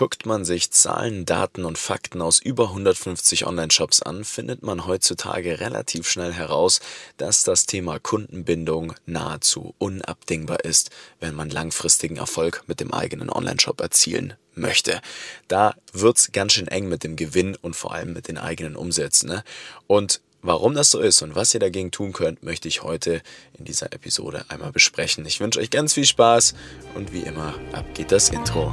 Guckt man sich Zahlen, Daten und Fakten aus über 150 Online-Shops an, findet man heutzutage relativ schnell heraus, dass das Thema Kundenbindung nahezu unabdingbar ist, wenn man langfristigen Erfolg mit dem eigenen Online-Shop erzielen möchte. Da wird's ganz schön eng mit dem Gewinn und vor allem mit den eigenen Umsätzen. Ne? Und Warum das so ist und was ihr dagegen tun könnt, möchte ich heute in dieser Episode einmal besprechen. Ich wünsche euch ganz viel Spaß und wie immer, ab geht das Intro.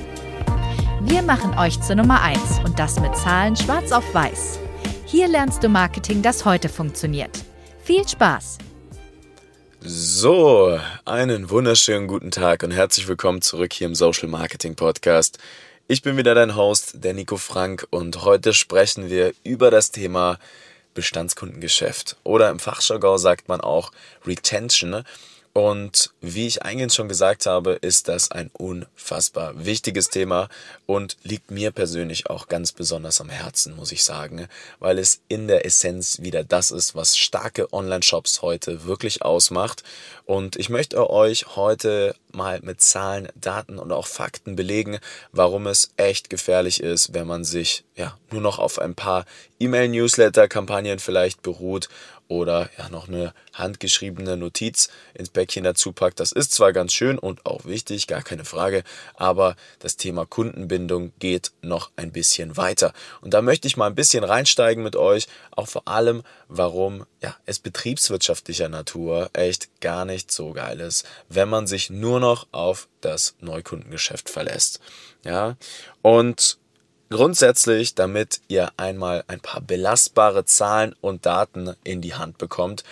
Wir machen euch zur Nummer 1 und das mit Zahlen schwarz auf weiß. Hier lernst du Marketing, das heute funktioniert. Viel Spaß! So, einen wunderschönen guten Tag und herzlich willkommen zurück hier im Social Marketing Podcast. Ich bin wieder dein Host, der Nico Frank, und heute sprechen wir über das Thema Bestandskundengeschäft. Oder im Fachjargon sagt man auch Retention. Und wie ich eingangs schon gesagt habe, ist das ein unfassbar wichtiges Thema und liegt mir persönlich auch ganz besonders am Herzen, muss ich sagen, weil es in der Essenz wieder das ist, was starke Online-Shops heute wirklich ausmacht. Und ich möchte euch heute mal mit Zahlen, Daten und auch Fakten belegen, warum es echt gefährlich ist, wenn man sich ja nur noch auf ein paar E-Mail-Newsletter-Kampagnen vielleicht beruht oder ja noch eine handgeschriebene Notiz ins Päckchen dazu packt. Das ist zwar ganz schön und auch wichtig, gar keine Frage, aber das Thema Kundenbindung geht noch ein bisschen weiter. Und da möchte ich mal ein bisschen reinsteigen mit euch, auch vor allem, warum ja, es betriebswirtschaftlicher Natur echt gar nicht so geil ist, wenn man sich nur noch auf das Neukundengeschäft verlässt. Ja, und Grundsätzlich, damit ihr einmal ein paar belastbare Zahlen und Daten in die Hand bekommt,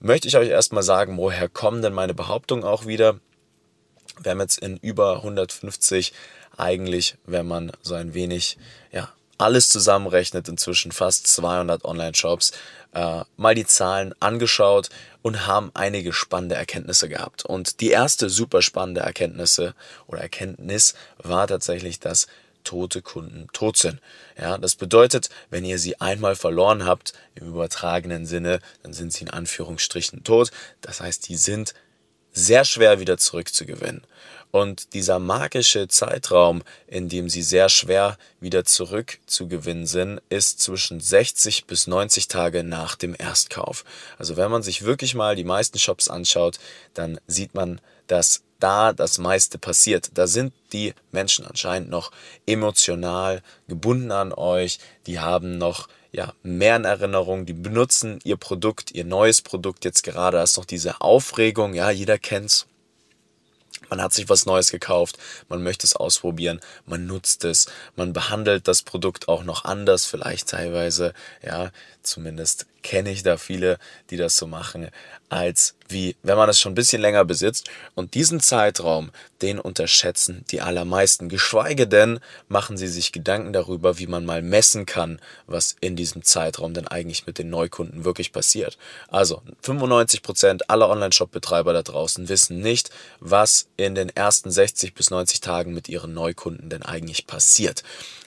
möchte ich euch erstmal sagen, woher kommen denn meine Behauptungen auch wieder. Wir haben jetzt in über 150 eigentlich, wenn man so ein wenig, ja, alles zusammenrechnet, inzwischen fast 200 Online-Shops, äh, mal die Zahlen angeschaut und haben einige spannende Erkenntnisse gehabt. Und die erste super spannende Erkenntnisse oder Erkenntnis war tatsächlich, dass tote Kunden tot sind. Ja, das bedeutet, wenn ihr sie einmal verloren habt, im übertragenen Sinne, dann sind sie in Anführungsstrichen tot. Das heißt, die sind sehr schwer wieder zurückzugewinnen. Und dieser magische Zeitraum, in dem sie sehr schwer wieder zurückzugewinnen sind, ist zwischen 60 bis 90 Tage nach dem Erstkauf. Also wenn man sich wirklich mal die meisten Shops anschaut, dann sieht man, dass da das meiste passiert. Da sind die Menschen anscheinend noch emotional gebunden an euch, die haben noch ja, mehr in Erinnerung, die benutzen ihr Produkt, ihr neues Produkt jetzt gerade, da ist noch diese Aufregung, ja, jeder kennt's. Man hat sich was Neues gekauft, man möchte es ausprobieren, man nutzt es, man behandelt das Produkt auch noch anders, vielleicht teilweise, ja, zumindest kenne ich da viele, die das so machen, als wie, wenn man es schon ein bisschen länger besitzt. Und diesen Zeitraum, den unterschätzen die allermeisten. Geschweige denn machen sie sich Gedanken darüber, wie man mal messen kann, was in diesem Zeitraum denn eigentlich mit den Neukunden wirklich passiert. Also 95 Prozent aller Online-Shop-Betreiber da draußen wissen nicht, was in den ersten 60 bis 90 Tagen mit ihren Neukunden denn eigentlich passiert.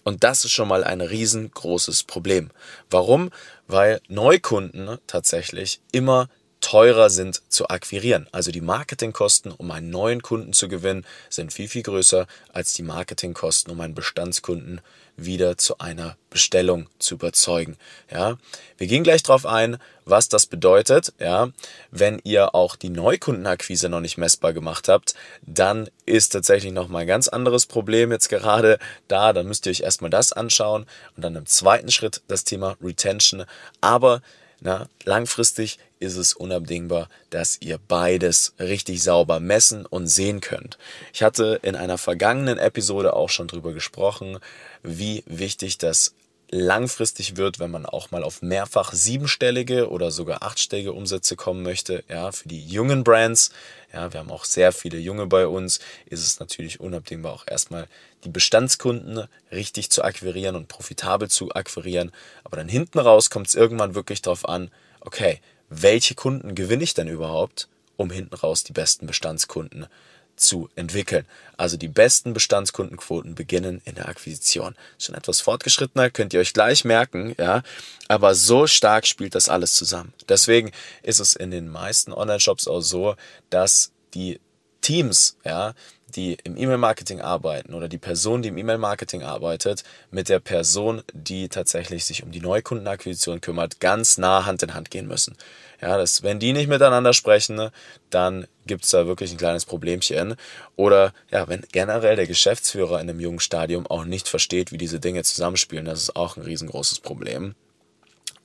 Und das ist schon mal ein riesengroßes Problem. Warum? Weil Neukunden tatsächlich immer teurer sind zu akquirieren. Also die Marketingkosten, um einen neuen Kunden zu gewinnen, sind viel, viel größer als die Marketingkosten, um einen Bestandskunden wieder zu einer Bestellung zu überzeugen. Ja, wir gehen gleich darauf ein, was das bedeutet. Ja, wenn ihr auch die Neukundenakquise noch nicht messbar gemacht habt, dann ist tatsächlich noch mal ein ganz anderes Problem jetzt gerade da. Dann müsst ihr euch erstmal das anschauen und dann im zweiten Schritt das Thema Retention. Aber na, langfristig ist es unabdingbar, dass ihr beides richtig sauber messen und sehen könnt. Ich hatte in einer vergangenen Episode auch schon drüber gesprochen, wie wichtig das langfristig wird, wenn man auch mal auf mehrfach siebenstellige oder sogar achtstellige Umsätze kommen möchte. Ja, für die jungen Brands, ja, wir haben auch sehr viele junge bei uns, ist es natürlich unabdingbar auch erstmal die Bestandskunden richtig zu akquirieren und profitabel zu akquirieren. Aber dann hinten raus kommt es irgendwann wirklich darauf an, okay, welche Kunden gewinne ich denn überhaupt, um hinten raus die besten Bestandskunden zu entwickeln. Also die besten Bestandskundenquoten beginnen in der Akquisition. Schon etwas fortgeschrittener, könnt ihr euch gleich merken, ja. Aber so stark spielt das alles zusammen. Deswegen ist es in den meisten Online-Shops auch so, dass die Teams, ja, die im E-Mail-Marketing arbeiten oder die Person, die im E-Mail-Marketing arbeitet, mit der Person, die tatsächlich sich um die Neukundenakquisition kümmert, ganz nah Hand in Hand gehen müssen. Ja, das, wenn die nicht miteinander sprechen, dann gibt es da wirklich ein kleines Problemchen. Oder ja, wenn generell der Geschäftsführer in einem jungen Stadium auch nicht versteht, wie diese Dinge zusammenspielen, das ist auch ein riesengroßes Problem.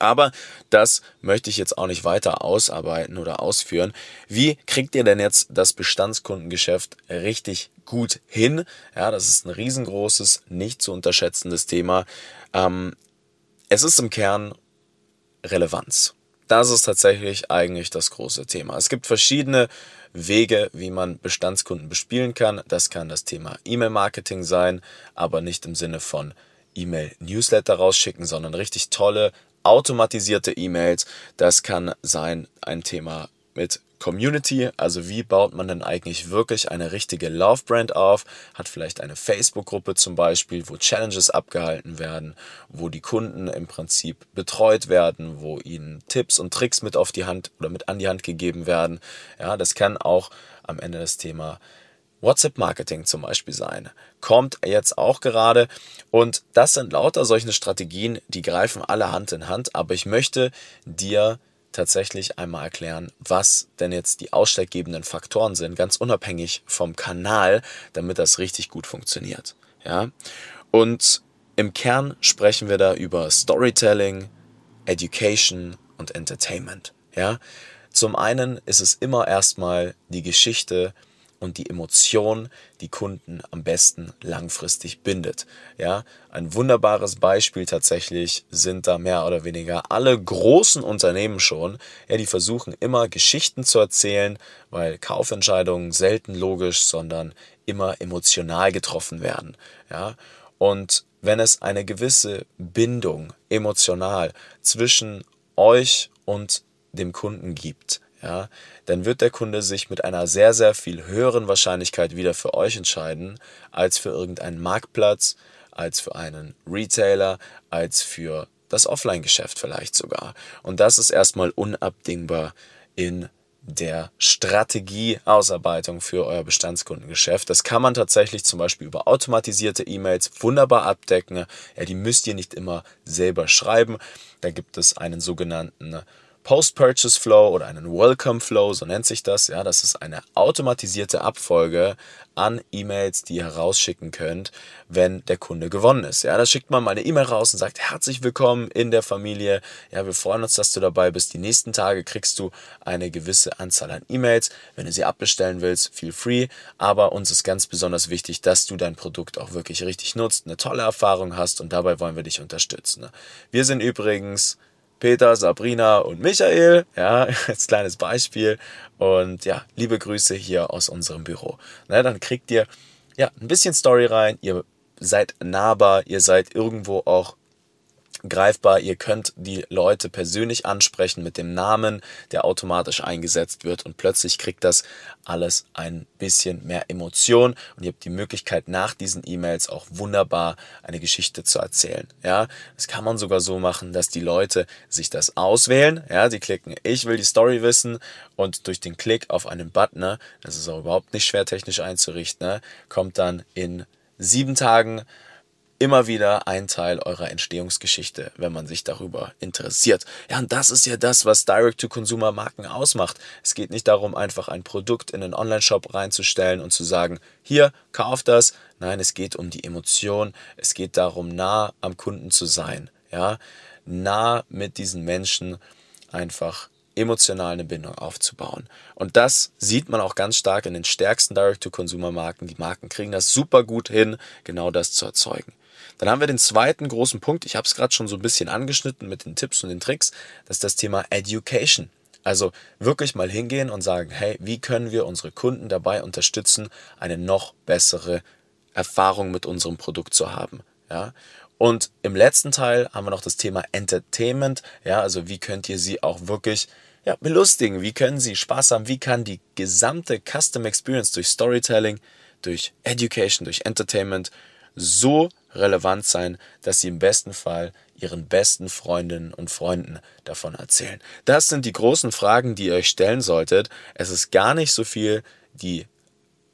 Aber das möchte ich jetzt auch nicht weiter ausarbeiten oder ausführen. Wie kriegt ihr denn jetzt das Bestandskundengeschäft richtig gut hin? Ja, das ist ein riesengroßes, nicht zu unterschätzendes Thema. Ähm, es ist im Kern Relevanz. Das ist tatsächlich eigentlich das große Thema. Es gibt verschiedene Wege, wie man Bestandskunden bespielen kann. Das kann das Thema E-Mail-Marketing sein, aber nicht im Sinne von E-Mail-Newsletter rausschicken, sondern richtig tolle automatisierte E-Mails. Das kann sein ein Thema mit Community, also wie baut man denn eigentlich wirklich eine richtige Love-Brand auf, hat vielleicht eine Facebook-Gruppe zum Beispiel, wo Challenges abgehalten werden, wo die Kunden im Prinzip betreut werden, wo ihnen Tipps und Tricks mit auf die Hand oder mit an die Hand gegeben werden. Ja, das kann auch am Ende das Thema WhatsApp-Marketing zum Beispiel sein. Kommt jetzt auch gerade. Und das sind lauter solche Strategien, die greifen alle Hand in Hand. Aber ich möchte dir tatsächlich einmal erklären, was denn jetzt die ausschlaggebenden Faktoren sind, ganz unabhängig vom Kanal, damit das richtig gut funktioniert. Ja? Und im Kern sprechen wir da über Storytelling, Education und Entertainment. Ja? Zum einen ist es immer erstmal die Geschichte, und die Emotion die Kunden am besten langfristig bindet. Ja, ein wunderbares Beispiel tatsächlich sind da mehr oder weniger alle großen Unternehmen schon. Ja, die versuchen immer Geschichten zu erzählen, weil Kaufentscheidungen selten logisch, sondern immer emotional getroffen werden. Ja, und wenn es eine gewisse Bindung emotional zwischen euch und dem Kunden gibt, ja, dann wird der Kunde sich mit einer sehr, sehr viel höheren Wahrscheinlichkeit wieder für euch entscheiden, als für irgendeinen Marktplatz, als für einen Retailer, als für das Offline-Geschäft vielleicht sogar. Und das ist erstmal unabdingbar in der Strategieausarbeitung für euer Bestandskundengeschäft. Das kann man tatsächlich zum Beispiel über automatisierte E-Mails wunderbar abdecken. Ja, die müsst ihr nicht immer selber schreiben. Da gibt es einen sogenannten Post-Purchase Flow oder einen Welcome Flow, so nennt sich das. Ja, das ist eine automatisierte Abfolge an E-Mails, die ihr herausschicken könnt, wenn der Kunde gewonnen ist. Ja, da schickt man mal eine E-Mail raus und sagt herzlich willkommen in der Familie. Ja, wir freuen uns, dass du dabei bist. Die nächsten Tage kriegst du eine gewisse Anzahl an E-Mails. Wenn du sie abbestellen willst, feel free. Aber uns ist ganz besonders wichtig, dass du dein Produkt auch wirklich richtig nutzt, eine tolle Erfahrung hast und dabei wollen wir dich unterstützen. Wir sind übrigens Peter, Sabrina und Michael, ja, als kleines Beispiel. Und ja, liebe Grüße hier aus unserem Büro. Na, dann kriegt ihr ja ein bisschen Story rein, ihr seid nahbar, ihr seid irgendwo auch greifbar. Ihr könnt die Leute persönlich ansprechen mit dem Namen, der automatisch eingesetzt wird und plötzlich kriegt das alles ein bisschen mehr Emotion und ihr habt die Möglichkeit nach diesen E-Mails auch wunderbar eine Geschichte zu erzählen. Ja, das kann man sogar so machen, dass die Leute sich das auswählen. Ja, die klicken, ich will die Story wissen und durch den Klick auf einen Button, ne, das ist auch überhaupt nicht schwer technisch einzurichten, ne, kommt dann in sieben Tagen immer wieder ein Teil eurer Entstehungsgeschichte, wenn man sich darüber interessiert. Ja, und das ist ja das, was Direct-to-Consumer-Marken ausmacht. Es geht nicht darum, einfach ein Produkt in einen Online-Shop reinzustellen und zu sagen, hier, kauf das. Nein, es geht um die Emotion. Es geht darum, nah am Kunden zu sein. Ja, nah mit diesen Menschen einfach emotional eine Bindung aufzubauen. Und das sieht man auch ganz stark in den stärksten Direct-to-Consumer-Marken. Die Marken kriegen das super gut hin, genau das zu erzeugen. Dann haben wir den zweiten großen Punkt. Ich habe es gerade schon so ein bisschen angeschnitten mit den Tipps und den Tricks. Das ist das Thema Education. Also wirklich mal hingehen und sagen, hey, wie können wir unsere Kunden dabei unterstützen, eine noch bessere Erfahrung mit unserem Produkt zu haben. Ja? Und im letzten Teil haben wir noch das Thema Entertainment. Ja, also wie könnt ihr sie auch wirklich ja, belustigen? Wie können sie Spaß haben? Wie kann die gesamte Custom Experience durch Storytelling, durch Education, durch Entertainment so relevant sein, dass sie im besten Fall ihren besten Freundinnen und Freunden davon erzählen. Das sind die großen Fragen, die ihr euch stellen solltet. Es ist gar nicht so viel die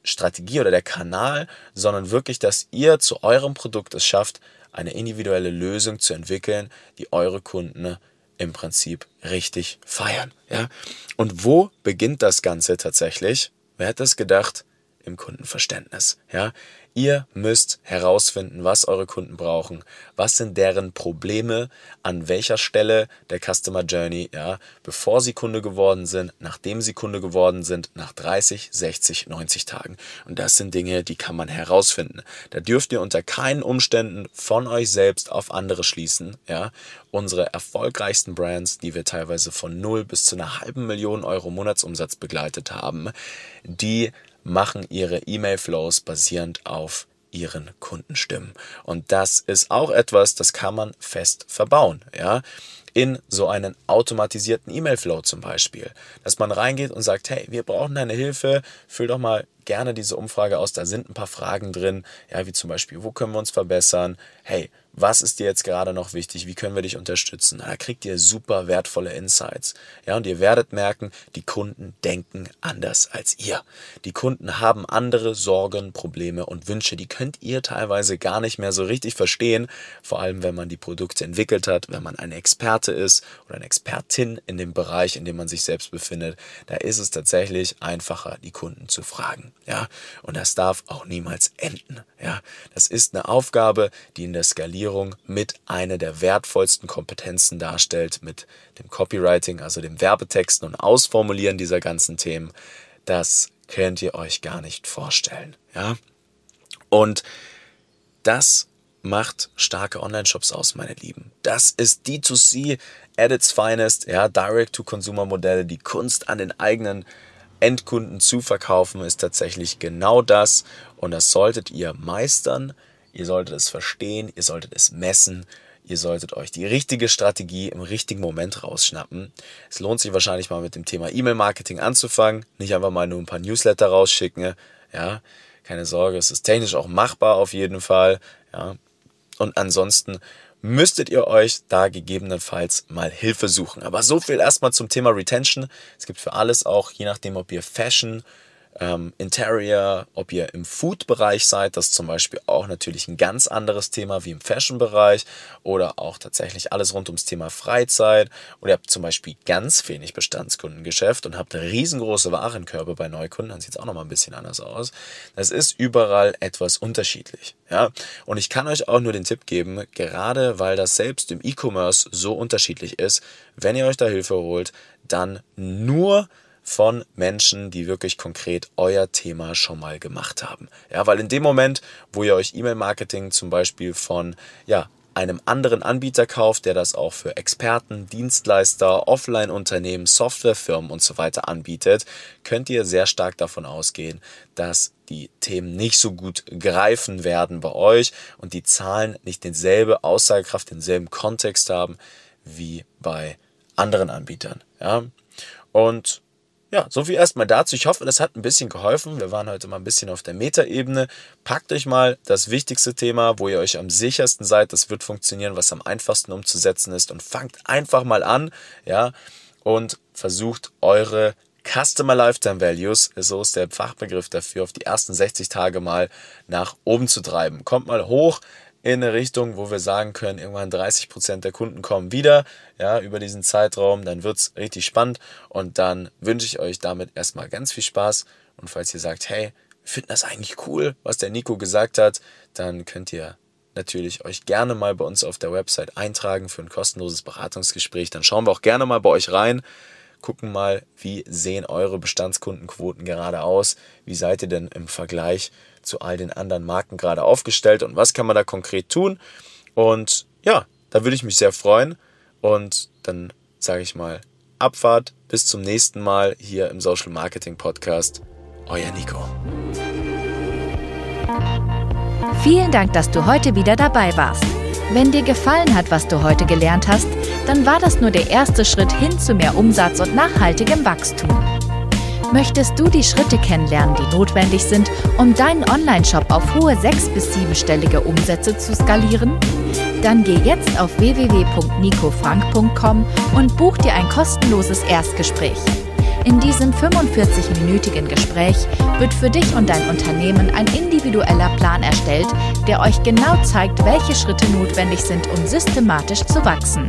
Strategie oder der Kanal, sondern wirklich, dass ihr zu eurem Produkt es schafft, eine individuelle Lösung zu entwickeln, die eure Kunden im Prinzip richtig feiern. Ja? Und wo beginnt das Ganze tatsächlich? Wer hätte es gedacht? Im Kundenverständnis. Ja? Ihr müsst herausfinden, was eure Kunden brauchen, was sind deren Probleme, an welcher Stelle der Customer Journey, ja, bevor sie Kunde geworden sind, nachdem sie Kunde geworden sind, nach 30, 60, 90 Tagen. Und das sind Dinge, die kann man herausfinden. Da dürft ihr unter keinen Umständen von euch selbst auf andere schließen, ja. Unsere erfolgreichsten Brands, die wir teilweise von null bis zu einer halben Million Euro Monatsumsatz begleitet haben, die machen ihre E-Mail-Flows basierend auf ihren Kundenstimmen. Und das ist auch etwas, das kann man fest verbauen, ja. In so einen automatisierten E-Mail-Flow zum Beispiel. Dass man reingeht und sagt, hey, wir brauchen deine Hilfe, füll doch mal gerne diese Umfrage aus, da sind ein paar Fragen drin, ja, wie zum Beispiel, wo können wir uns verbessern? Hey, was ist dir jetzt gerade noch wichtig, wie können wir dich unterstützen. Da kriegt ihr super wertvolle Insights. Ja, und ihr werdet merken, die Kunden denken anders als ihr. Die Kunden haben andere Sorgen, Probleme und Wünsche, die könnt ihr teilweise gar nicht mehr so richtig verstehen, vor allem wenn man die Produkte entwickelt hat, wenn man ein Experte ist oder eine Expertin in dem Bereich, in dem man sich selbst befindet, da ist es tatsächlich einfacher, die Kunden zu fragen. Ja, und das darf auch niemals enden. Ja, das ist eine Aufgabe, die in der Skalierung mit einer der wertvollsten Kompetenzen darstellt, mit dem Copywriting, also dem Werbetexten und Ausformulieren dieser ganzen Themen. Das könnt ihr euch gar nicht vorstellen. Ja, und das macht starke Online-Shops aus, meine Lieben. Das ist D2C at its finest, ja, Direct-to-Consumer-Modelle, die Kunst an den eigenen Endkunden zu verkaufen, ist tatsächlich genau das. Und das solltet ihr meistern. Ihr solltet es verstehen, ihr solltet es messen, ihr solltet euch die richtige Strategie im richtigen Moment rausschnappen. Es lohnt sich wahrscheinlich mal mit dem Thema E-Mail-Marketing anzufangen, nicht einfach mal nur ein paar Newsletter rausschicken. Ja, keine Sorge, es ist technisch auch machbar auf jeden Fall. Ja, und ansonsten müsstet ihr euch da gegebenenfalls mal Hilfe suchen. Aber so viel erstmal zum Thema Retention. Es gibt für alles auch, je nachdem, ob ihr Fashion, ähm, Interior, ob ihr im Food-Bereich seid, das ist zum Beispiel auch natürlich ein ganz anderes Thema wie im Fashion-Bereich oder auch tatsächlich alles rund ums Thema Freizeit oder ihr habt zum Beispiel ganz wenig Bestandskundengeschäft und habt riesengroße Warenkörbe bei Neukunden, dann sieht es auch nochmal ein bisschen anders aus. Das ist überall etwas unterschiedlich. Ja, und ich kann euch auch nur den Tipp geben, gerade weil das selbst im E-Commerce so unterschiedlich ist, wenn ihr euch da Hilfe holt, dann nur von Menschen, die wirklich konkret euer Thema schon mal gemacht haben. Ja, weil in dem Moment, wo ihr euch E-Mail-Marketing zum Beispiel von, ja, einem anderen Anbieter kauft, der das auch für Experten, Dienstleister, Offline-Unternehmen, Softwarefirmen und so weiter anbietet, könnt ihr sehr stark davon ausgehen, dass die Themen nicht so gut greifen werden bei euch und die Zahlen nicht denselbe Aussagekraft, denselben Kontext haben wie bei anderen Anbietern. Ja? Und ja, so viel erstmal dazu. Ich hoffe, das hat ein bisschen geholfen. Wir waren heute mal ein bisschen auf der Metaebene. Packt euch mal das wichtigste Thema, wo ihr euch am sichersten seid, das wird funktionieren, was am einfachsten umzusetzen ist und fangt einfach mal an, ja, und versucht eure Customer Lifetime Values, so ist der Fachbegriff dafür, auf die ersten 60 Tage mal nach oben zu treiben. Kommt mal hoch, in eine Richtung, wo wir sagen können, irgendwann 30 Prozent der Kunden kommen wieder, ja, über diesen Zeitraum, dann wird's richtig spannend und dann wünsche ich euch damit erstmal ganz viel Spaß und falls ihr sagt, hey, finden das eigentlich cool, was der Nico gesagt hat, dann könnt ihr natürlich euch gerne mal bei uns auf der Website eintragen für ein kostenloses Beratungsgespräch, dann schauen wir auch gerne mal bei euch rein, gucken mal, wie sehen eure Bestandskundenquoten gerade aus, wie seid ihr denn im Vergleich zu all den anderen Marken gerade aufgestellt und was kann man da konkret tun. Und ja, da würde ich mich sehr freuen und dann sage ich mal Abfahrt, bis zum nächsten Mal hier im Social Marketing Podcast. Euer Nico. Vielen Dank, dass du heute wieder dabei warst. Wenn dir gefallen hat, was du heute gelernt hast, dann war das nur der erste Schritt hin zu mehr Umsatz und nachhaltigem Wachstum. Möchtest du die Schritte kennenlernen, die notwendig sind, um deinen Online-Shop auf hohe sechs- bis siebenstellige Umsätze zu skalieren? Dann geh jetzt auf www.nicofrank.com und buch dir ein kostenloses Erstgespräch. In diesem 45-minütigen Gespräch wird für dich und dein Unternehmen ein individueller Plan erstellt, der euch genau zeigt, welche Schritte notwendig sind, um systematisch zu wachsen.